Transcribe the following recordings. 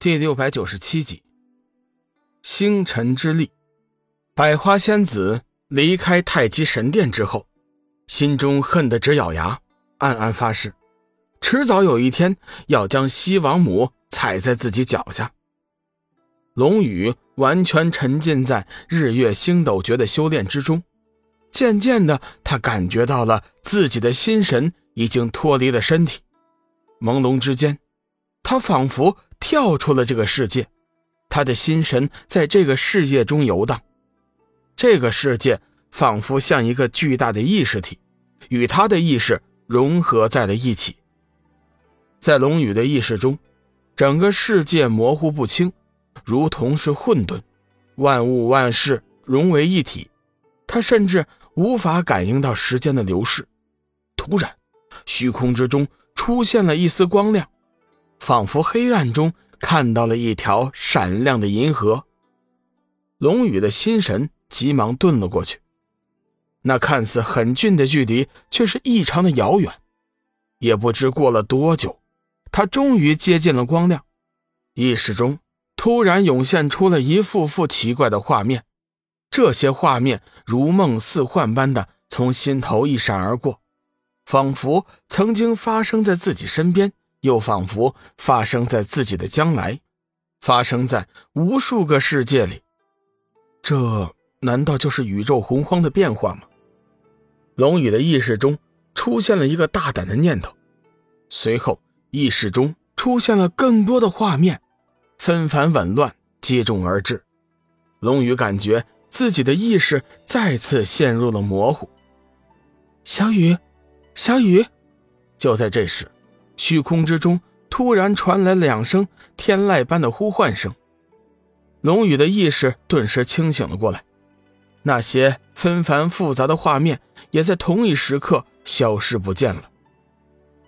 第六百九十七集，星辰之力。百花仙子离开太极神殿之后，心中恨得直咬牙，暗暗发誓，迟早有一天要将西王母踩在自己脚下。龙宇完全沉浸在日月星斗诀的修炼之中，渐渐的，他感觉到了自己的心神已经脱离了身体，朦胧之间，他仿佛。跳出了这个世界，他的心神在这个世界中游荡，这个世界仿佛像一个巨大的意识体，与他的意识融合在了一起。在龙宇的意识中，整个世界模糊不清，如同是混沌，万物万事融为一体，他甚至无法感应到时间的流逝。突然，虚空之中出现了一丝光亮。仿佛黑暗中看到了一条闪亮的银河，龙宇的心神急忙遁了过去。那看似很近的距离，却是异常的遥远。也不知过了多久，他终于接近了光亮。意识中突然涌现出了一幅幅奇怪的画面，这些画面如梦似幻般的从心头一闪而过，仿佛曾经发生在自己身边。又仿佛发生在自己的将来，发生在无数个世界里，这难道就是宇宙洪荒的变化吗？龙宇的意识中出现了一个大胆的念头，随后意识中出现了更多的画面，纷繁紊乱，接踵而至。龙宇感觉自己的意识再次陷入了模糊。小雨，小雨，就在这时。虚空之中突然传来两声天籁般的呼唤声，龙宇的意识顿时清醒了过来。那些纷繁复杂的画面也在同一时刻消失不见了。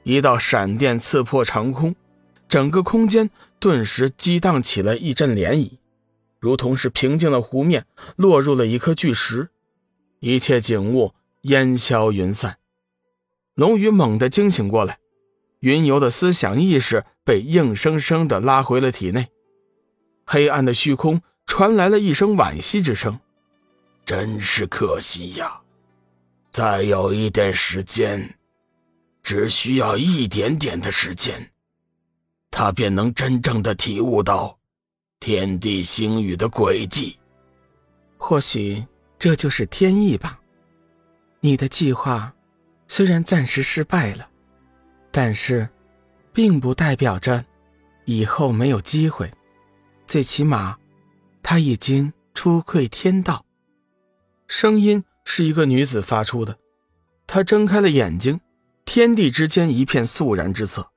一道闪电刺破长空，整个空间顿时激荡起了一阵涟漪，如同是平静的湖面落入了一颗巨石，一切景物烟消云散。龙宇猛地惊醒过来。云游的思想意识被硬生生的拉回了体内，黑暗的虚空传来了一声惋惜之声：“真是可惜呀！再有一点时间，只需要一点点的时间，他便能真正的体悟到天地星宇的轨迹。或许这就是天意吧。你的计划虽然暂时失败了。”但是，并不代表着以后没有机会。最起码，他已经出窥天道。声音是一个女子发出的。她睁开了眼睛，天地之间一片肃然之色，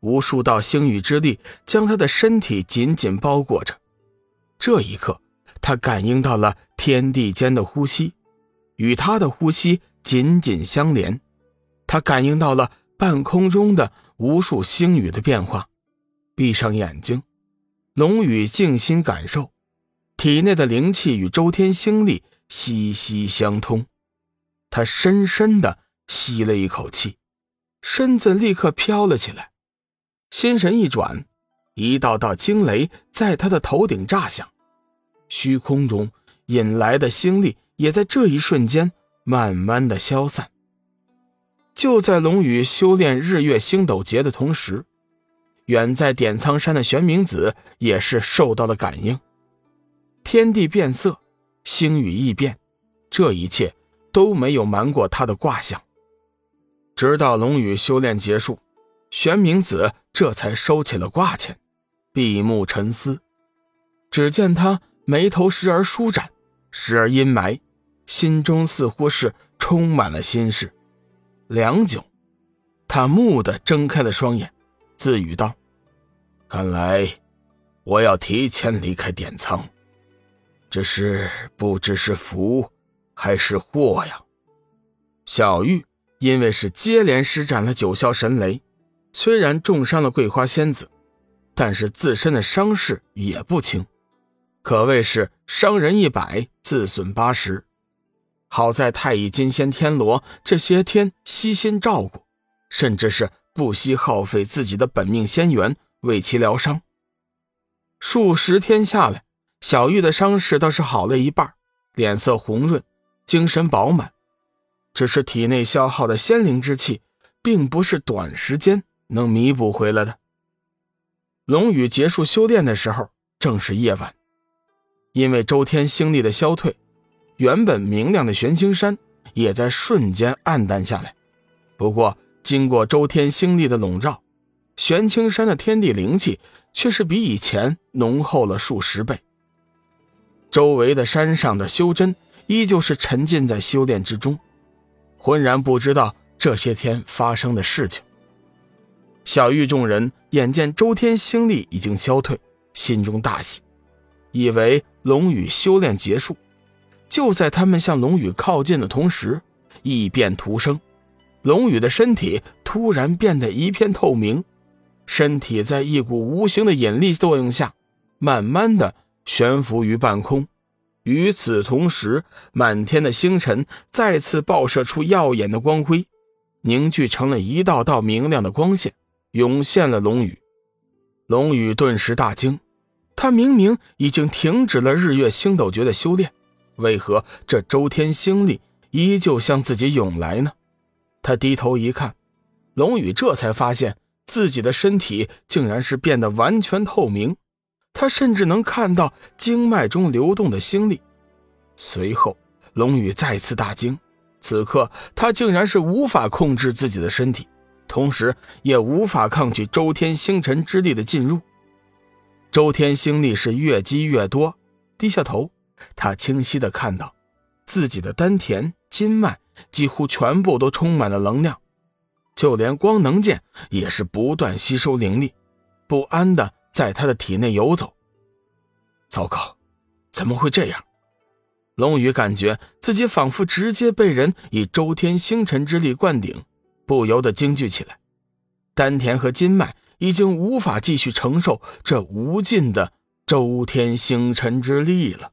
无数道星宇之力将她的身体紧紧包裹着。这一刻，她感应到了天地间的呼吸，与她的呼吸紧紧相连。她感应到了。半空中的无数星宇的变化，闭上眼睛，龙宇静心感受，体内的灵气与周天星力息息相通。他深深的吸了一口气，身子立刻飘了起来。心神一转，一道道惊雷在他的头顶炸响，虚空中引来的星力也在这一瞬间慢慢的消散。就在龙宇修炼日月星斗劫的同时，远在点苍山的玄冥子也是受到了感应。天地变色，星宇异变，这一切都没有瞒过他的卦象。直到龙宇修炼结束，玄冥子这才收起了挂钱，闭目沉思。只见他眉头时而舒展，时而阴霾，心中似乎是充满了心事。良久，他蓦地睁开了双眼，自语道：“看来我要提前离开点仓，只是不知是福还是祸呀。”小玉因为是接连施展了九霄神雷，虽然重伤了桂花仙子，但是自身的伤势也不轻，可谓是伤人一百，自损八十。好在太乙金仙天罗这些天悉心照顾，甚至是不惜耗费自己的本命仙元为其疗伤。数十天下来，小玉的伤势倒是好了一半，脸色红润，精神饱满。只是体内消耗的仙灵之气，并不是短时间能弥补回来的。龙宇结束修炼的时候，正是夜晚，因为周天星力的消退，原本明亮的玄青山也在瞬间暗淡下来。不过，经过周天星力的笼罩，玄青山的天地灵气。却是比以前浓厚了数十倍。周围的山上的修真依旧是沉浸在修炼之中，浑然不知道这些天发生的事情。小玉众人眼见周天星力已经消退，心中大喜，以为龙宇修炼结束。就在他们向龙宇靠近的同时，异变突生，龙宇的身体突然变得一片透明。身体在一股无形的引力作用下，慢慢的悬浮于半空。与此同时，满天的星辰再次爆射出耀眼的光辉，凝聚成了一道道明亮的光线，涌现了龙宇。龙宇顿时大惊，他明明已经停止了日月星斗诀的修炼，为何这周天星力依旧向自己涌来呢？他低头一看，龙宇这才发现。自己的身体竟然是变得完全透明，他甚至能看到经脉中流动的星力。随后，龙宇再次大惊，此刻他竟然是无法控制自己的身体，同时也无法抗拒周天星辰之力的进入。周天星力是越积越多，低下头，他清晰的看到，自己的丹田、筋脉几乎全部都充满了能量。就连光能剑也是不断吸收灵力，不安的在他的体内游走。糟糕，怎么会这样？龙宇感觉自己仿佛直接被人以周天星辰之力灌顶，不由得惊惧起来。丹田和筋脉已经无法继续承受这无尽的周天星辰之力了。